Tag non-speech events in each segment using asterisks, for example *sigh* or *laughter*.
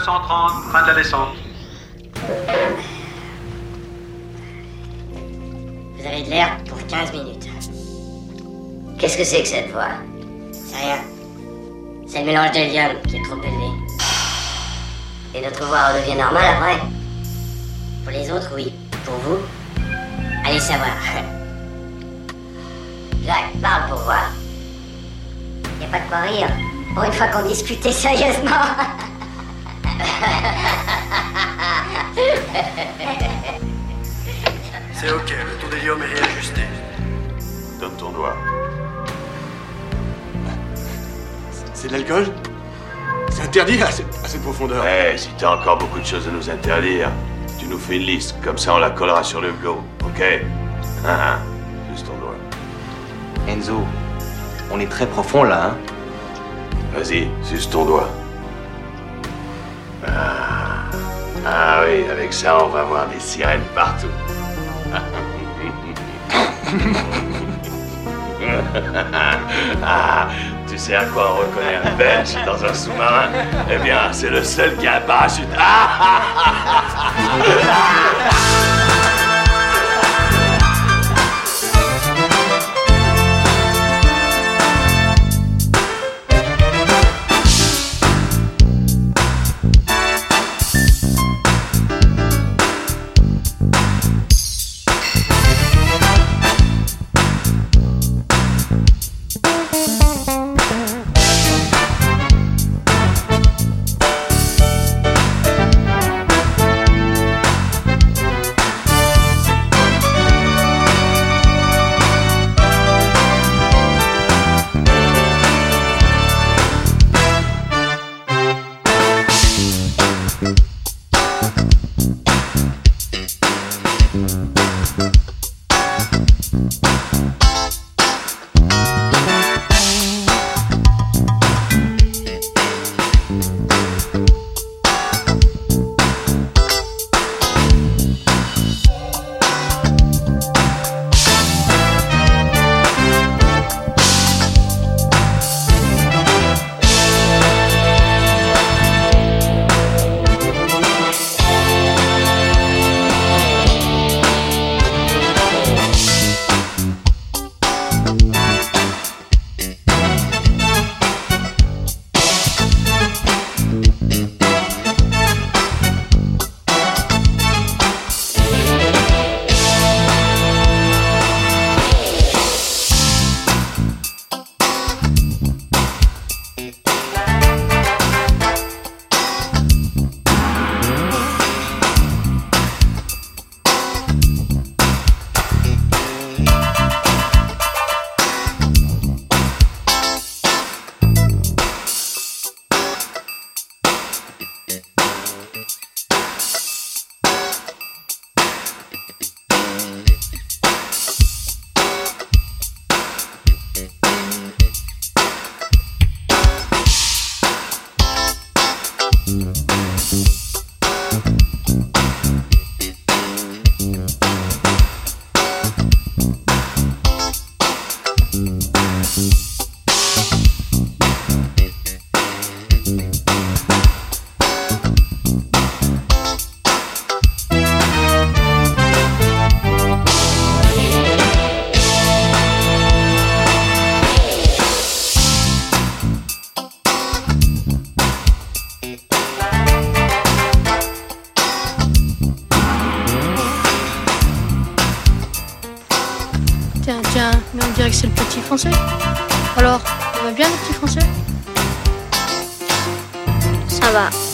230, fin de la descente. Vous avez de l'air pour 15 minutes. Qu'est-ce que c'est que cette voix? C'est rien. C'est le mélange d'hélium qui est trop élevé. Et notre voix redevient normale après? Pour les autres, oui. Pour vous, allez savoir. *laughs* Jacques, parle pour voir. Y a pas de quoi rire. Pour une fois qu'on discutait sérieusement. *laughs* C'est ok, le taux d'hélium est réajusté. Donne ton doigt. C'est de l'alcool C'est interdit à cette, à cette profondeur. Eh, si t'as encore beaucoup de choses à nous interdire, tu nous fais une liste, comme ça on la collera sur le glow, ok Ah, ah, Juste ton doigt. Enzo, on est très profond là, hein Vas-y, juste ton doigt. Ah. ah oui, avec ça on va voir des sirènes partout. *laughs* ah, tu sais à quoi on reconnaît un belge dans un sous-marin? Eh bien, c'est le seul qui a un parachute. Ah, c'est le petit français. Alors, ça va bien le petit français? Ça va.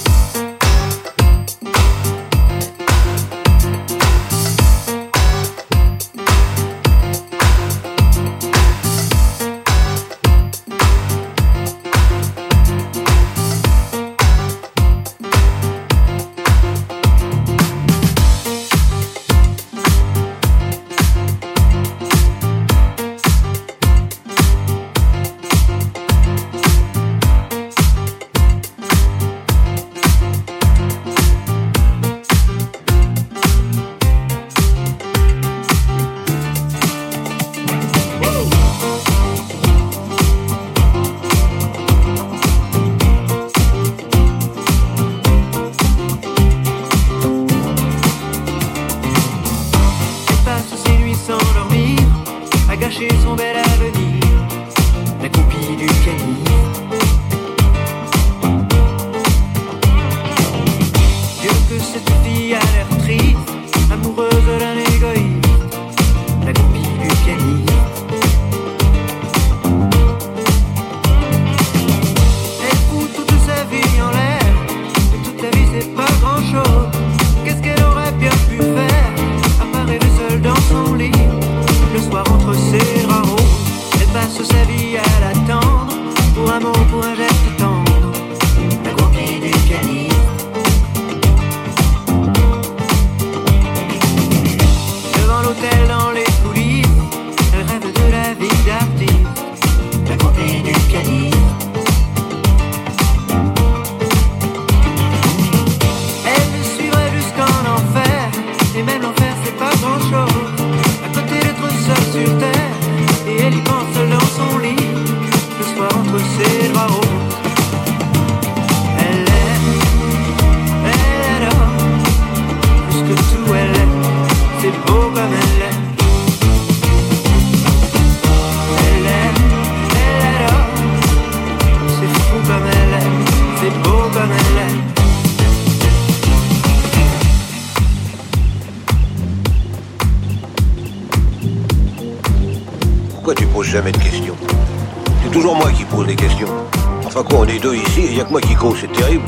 C'est terrible.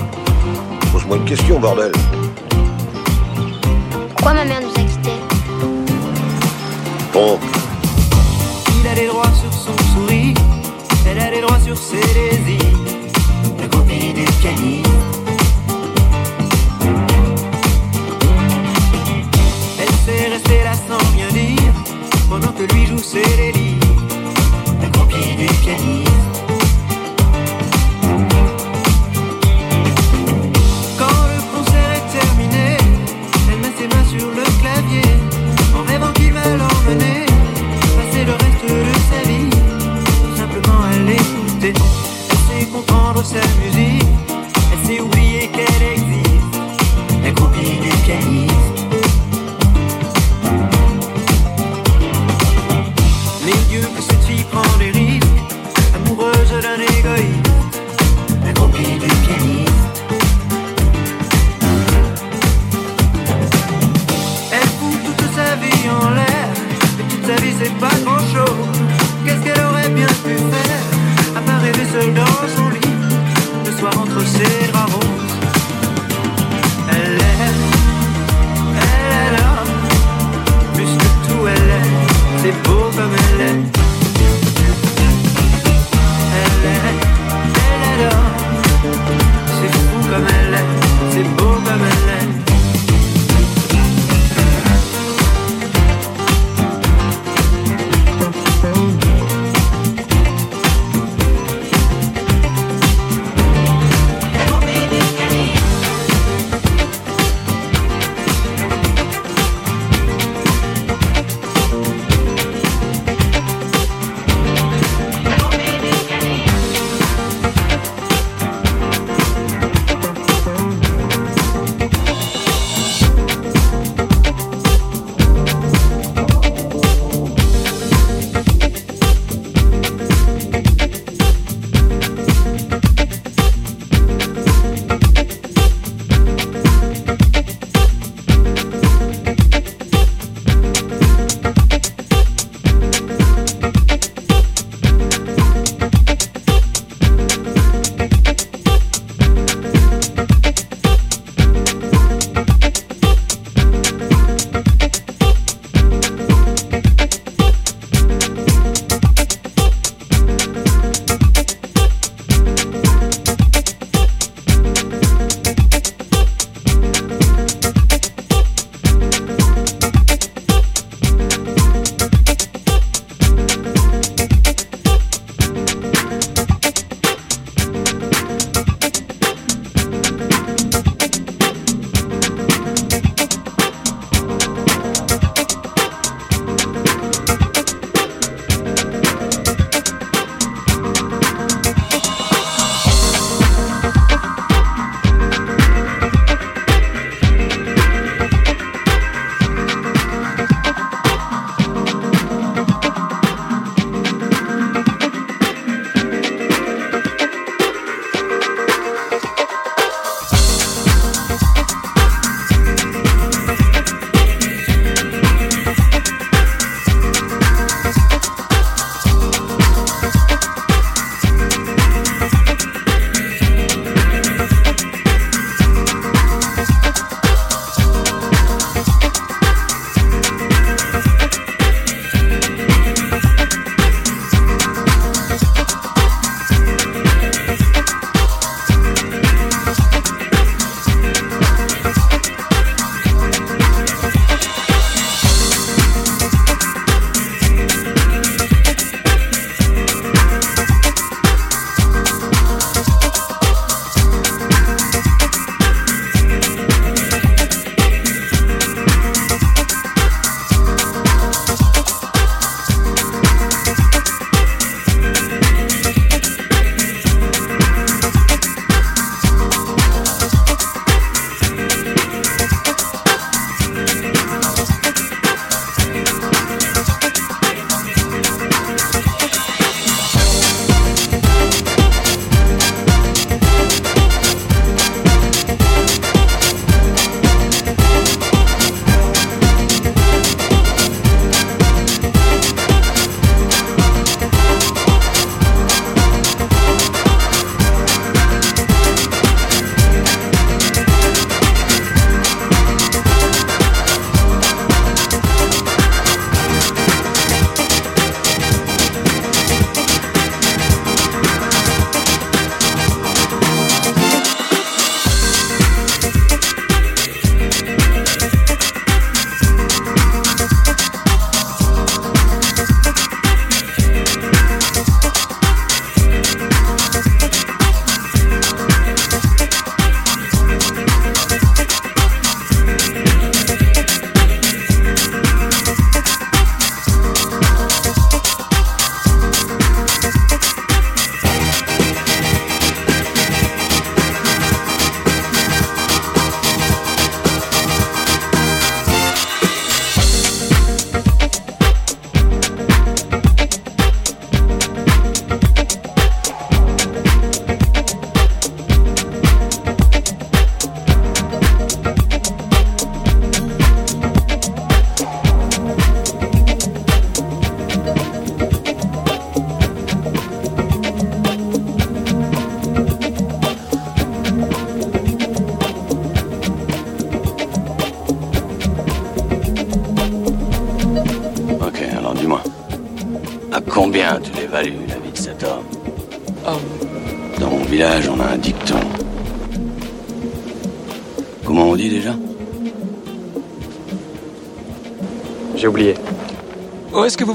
Pose-moi une question, bordel.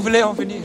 Voulez en venir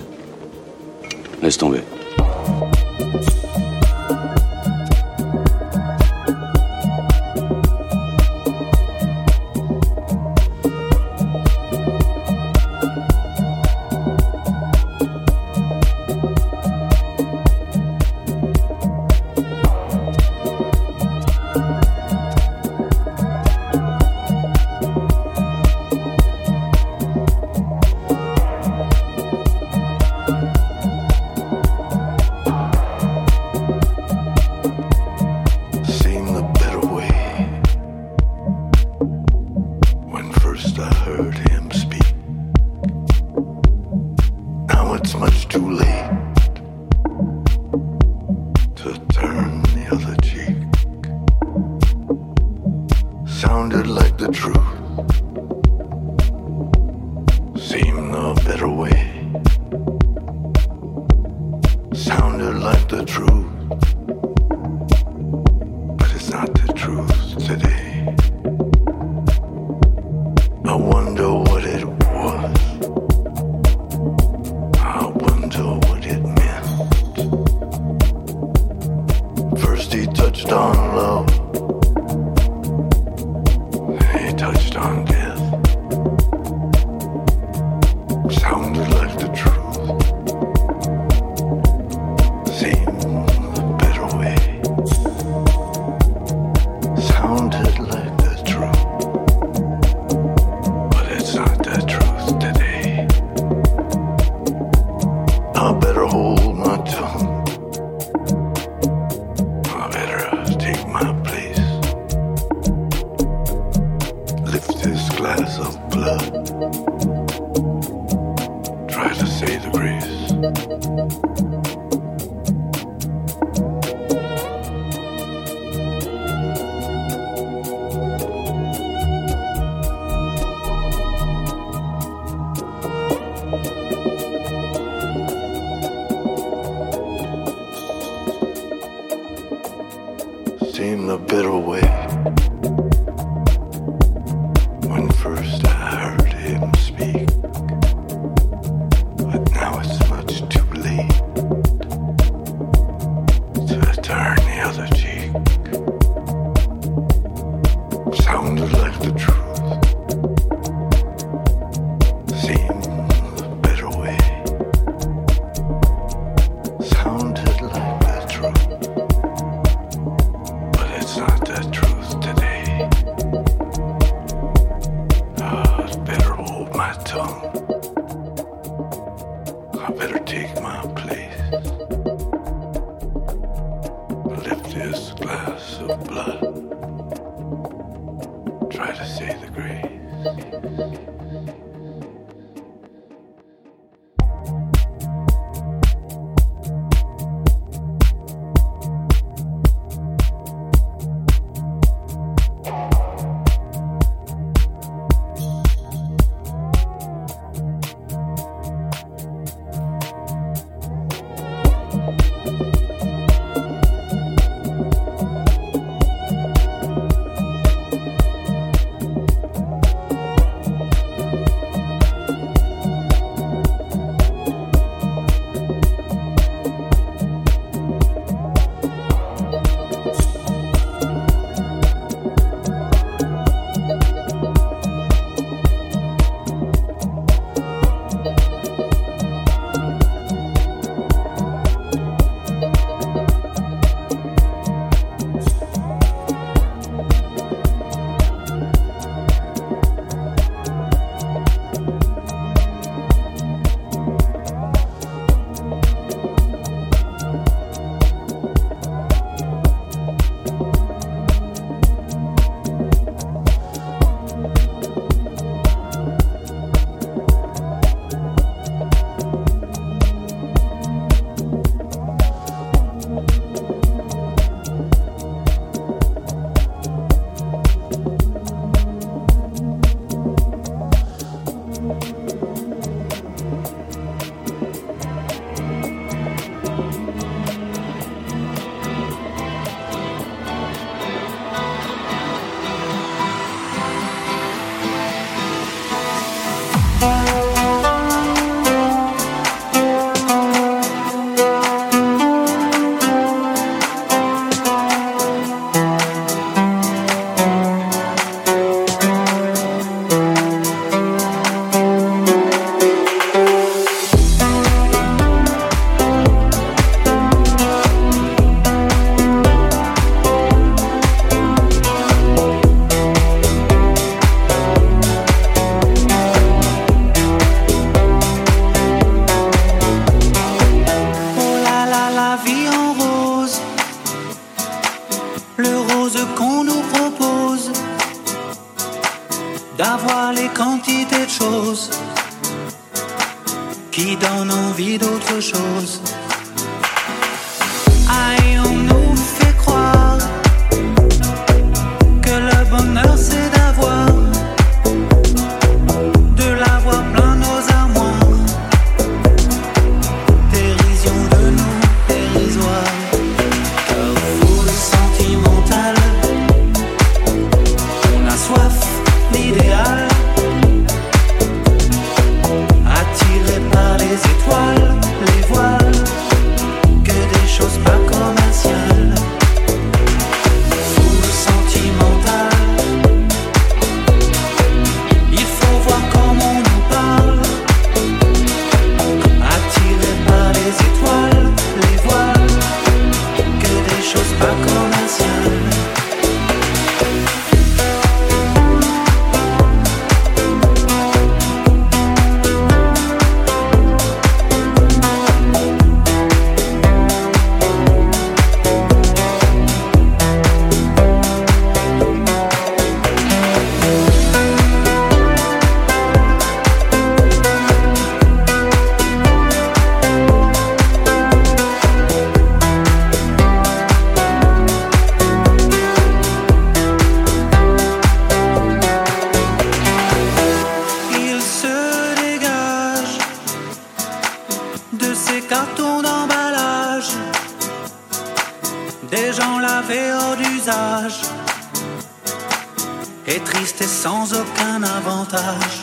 davantage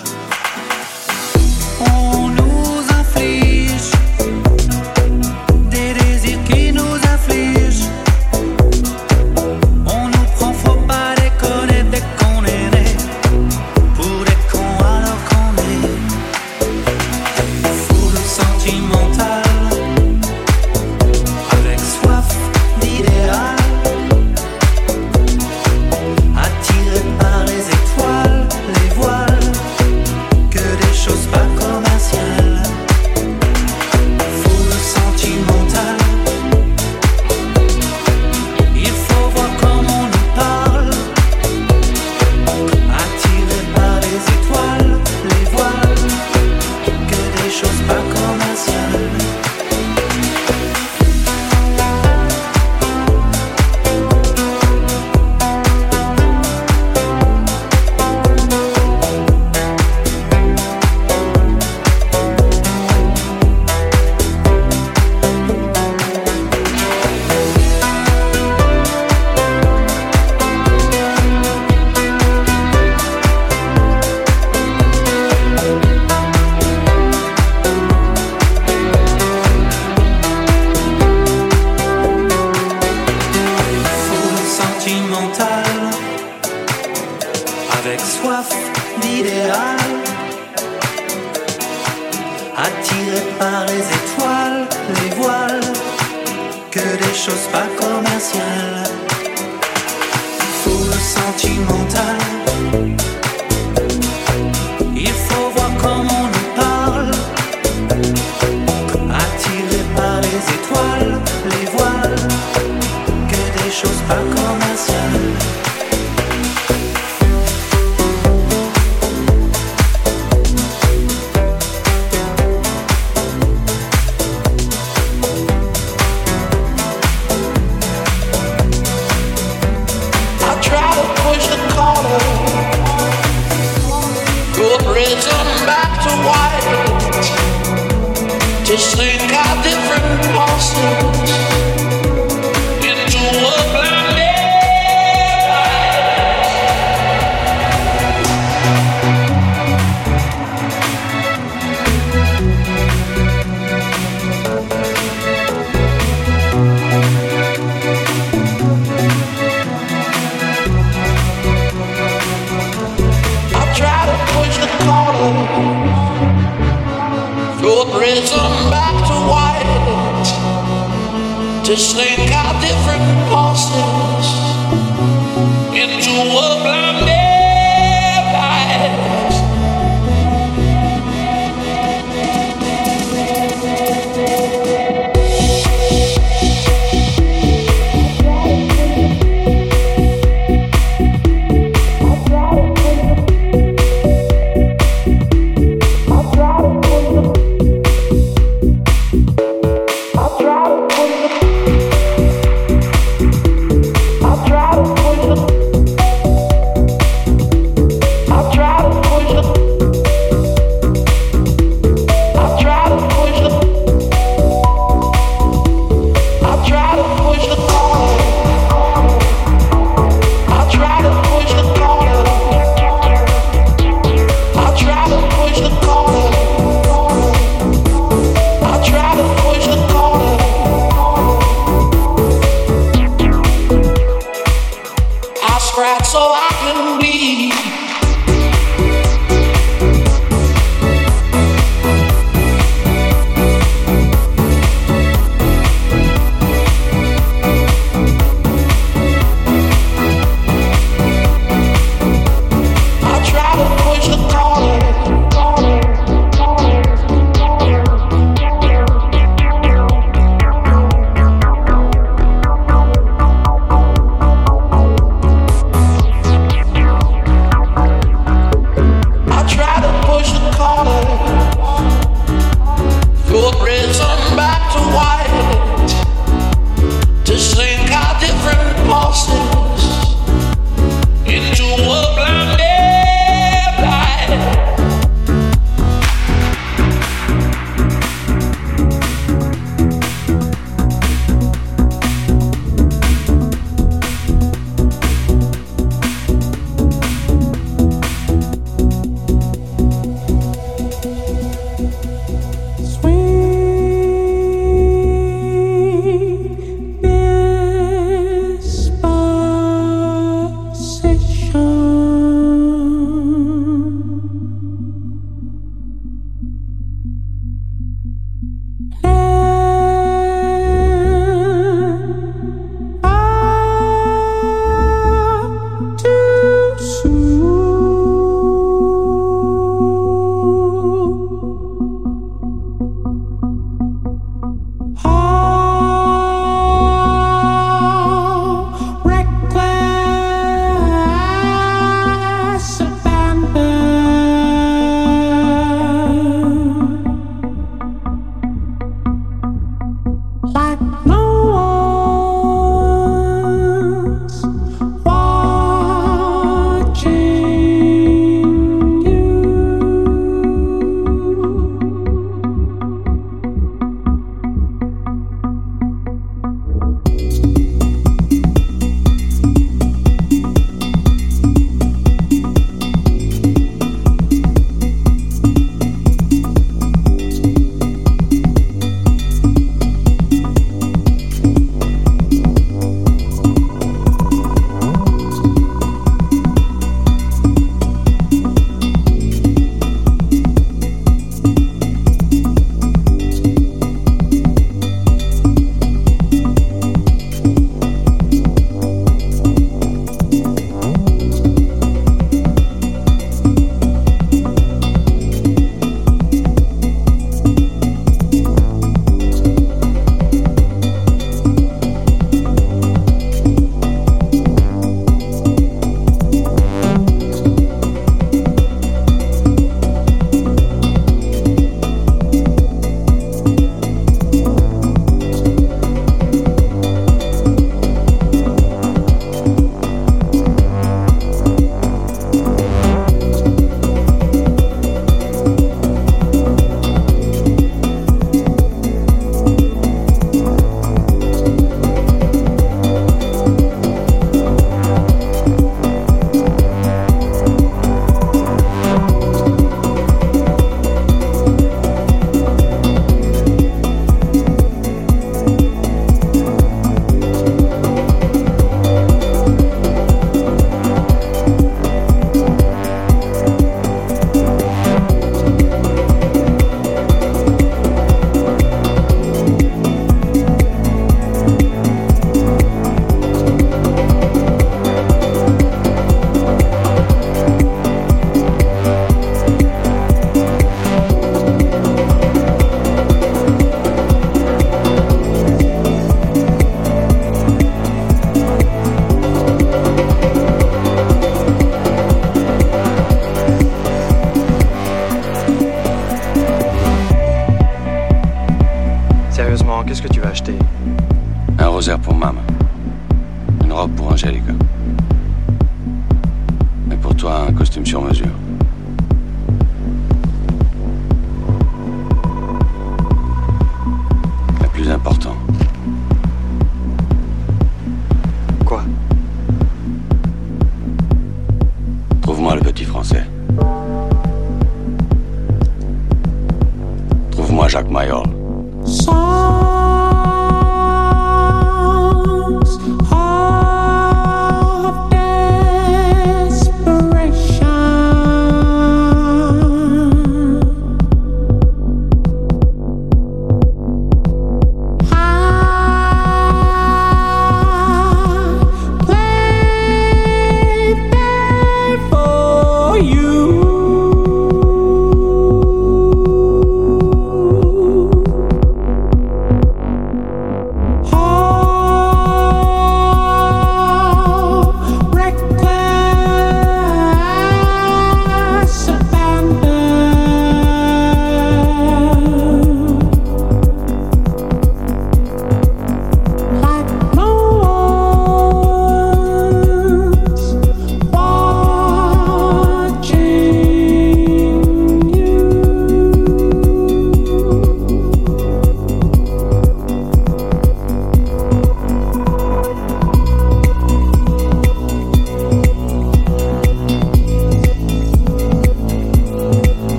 les étoiles, les voiles, que des choses pas commerciales. Faut le sentimental.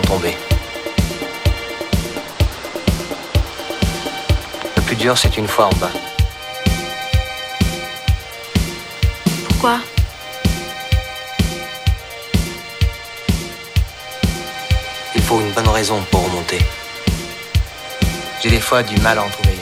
tomber. Le plus dur, c'est une fois en bas. Pourquoi? Il faut une bonne raison pour remonter. J'ai des fois du mal à en trouver.